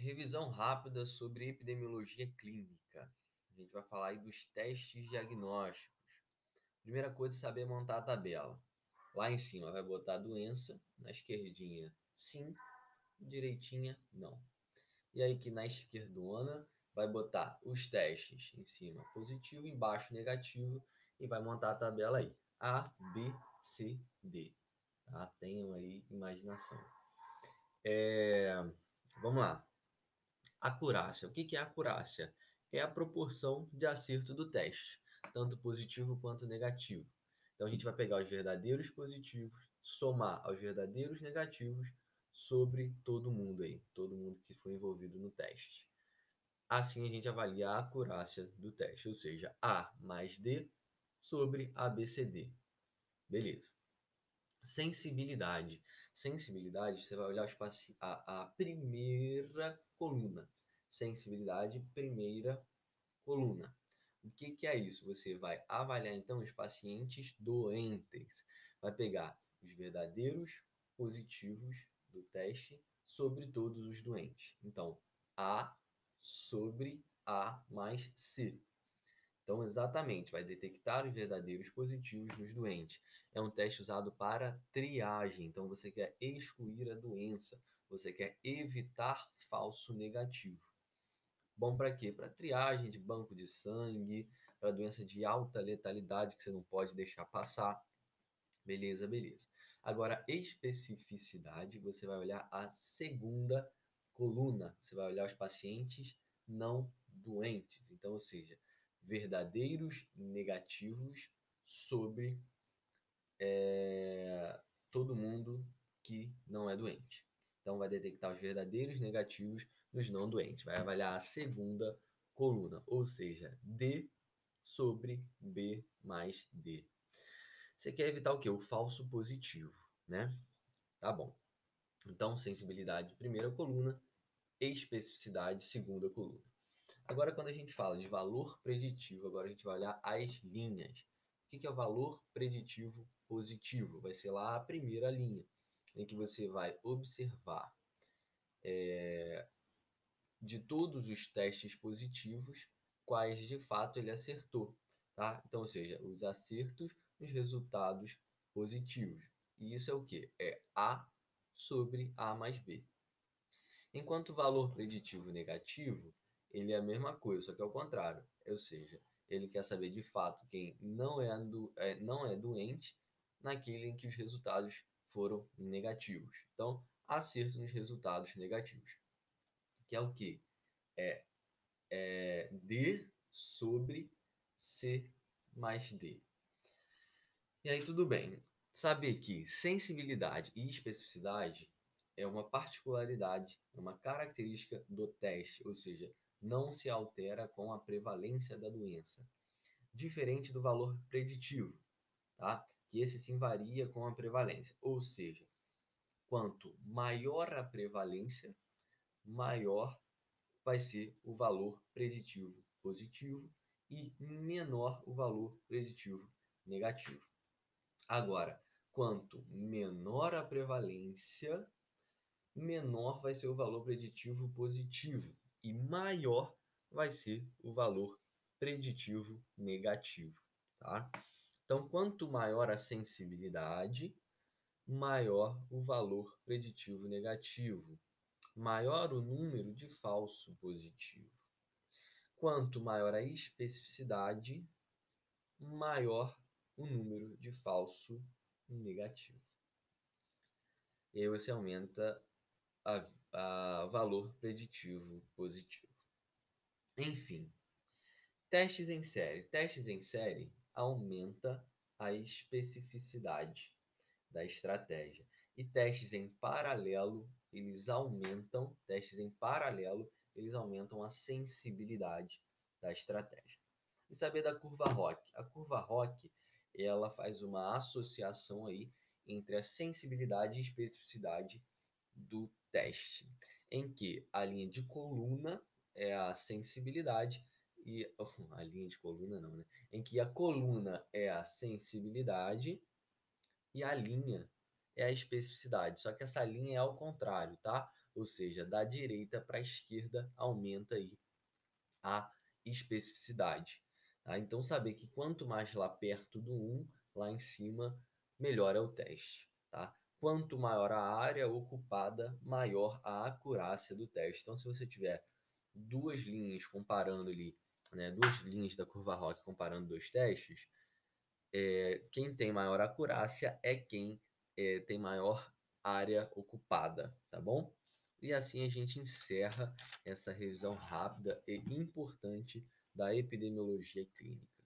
revisão rápida sobre epidemiologia clínica. A gente vai falar aí dos testes diagnósticos. Primeira coisa é saber montar a tabela. Lá em cima vai botar doença, na esquerdinha sim, direitinha não. E aí que na esquerdona vai botar os testes em cima positivo, embaixo negativo e vai montar a tabela aí. A, B, C, D. Tá? Tenham aí imaginação. É... Vamos lá. Acurácia. O que é acurácia? É a proporção de acerto do teste, tanto positivo quanto negativo. Então a gente vai pegar os verdadeiros positivos, somar aos verdadeiros negativos sobre todo mundo aí, todo mundo que foi envolvido no teste. Assim a gente avalia a acurácia do teste, ou seja, A mais D sobre ABCD. Beleza. Sensibilidade. Sensibilidade, você vai olhar a, a primeira coluna. Sensibilidade, primeira coluna. O que, que é isso? Você vai avaliar então os pacientes doentes. Vai pegar os verdadeiros positivos do teste sobre todos os doentes. Então, A sobre A mais C. Então, exatamente, vai detectar os verdadeiros positivos nos doentes. É um teste usado para triagem. Então, você quer excluir a doença, você quer evitar falso negativo. Bom para quê? Para triagem de banco de sangue, para doença de alta letalidade que você não pode deixar passar. Beleza, beleza. Agora, especificidade, você vai olhar a segunda coluna. Você vai olhar os pacientes não doentes. Então, ou seja, verdadeiros negativos sobre é, todo mundo que não é doente. Então, vai detectar os verdadeiros negativos nos não doentes. Vai avaliar a segunda coluna, ou seja, D sobre B mais D. Você quer evitar o que? O falso positivo, né? Tá bom. Então, sensibilidade, primeira coluna, especificidade, segunda coluna. Agora, quando a gente fala de valor preditivo, agora a gente vai olhar as linhas. O que é o valor preditivo positivo? Vai ser lá a primeira linha, em que você vai observar é, de todos os testes positivos, quais de fato ele acertou. Tá? Então, ou seja, os acertos os resultados positivos. E isso é o que? É A sobre A mais B. Enquanto o valor preditivo negativo, ele é a mesma coisa, só que é o contrário. Ou seja, ele quer saber de fato quem não é, do, é, não é doente naquele em que os resultados foram negativos. Então, acerto nos resultados negativos. Que é o que? É, é D sobre C mais D. E aí tudo bem. Saber que sensibilidade e especificidade é uma particularidade, é uma característica do teste, ou seja, não se altera com a prevalência da doença. Diferente do valor preditivo, tá? Que esse sim varia com a prevalência, ou seja, quanto maior a prevalência, maior vai ser o valor preditivo positivo e menor o valor preditivo negativo. Agora, quanto menor a prevalência, menor vai ser o valor preditivo positivo e maior vai ser o valor preditivo negativo, tá? Então, quanto maior a sensibilidade, maior o valor preditivo negativo, maior o número de falso positivo. Quanto maior a especificidade, maior o número de falso negativo. E aí você aumenta a, valor preditivo positivo. Enfim, testes em série. Testes em série aumenta a especificidade da estratégia. E testes em paralelo, eles aumentam, testes em paralelo, eles aumentam a sensibilidade da estratégia. E saber da curva ROC. A curva ROC ela faz uma associação aí entre a sensibilidade e especificidade do teste, em que a linha de coluna é a sensibilidade e a linha de coluna não, né? Em que a coluna é a sensibilidade e a linha é a especificidade. Só que essa linha é ao contrário, tá? ou seja, da direita para a esquerda aumenta aí a especificidade. Tá? Então, saber que quanto mais lá perto do 1, lá em cima, melhor é o teste. Tá? Quanto maior a área ocupada, maior a acurácia do teste. Então, se você tiver duas linhas comparando ali, né, duas linhas da curva ROC comparando dois testes, é, quem tem maior acurácia é quem é, tem maior área ocupada, tá bom? E assim a gente encerra essa revisão rápida e importante da epidemiologia clínica.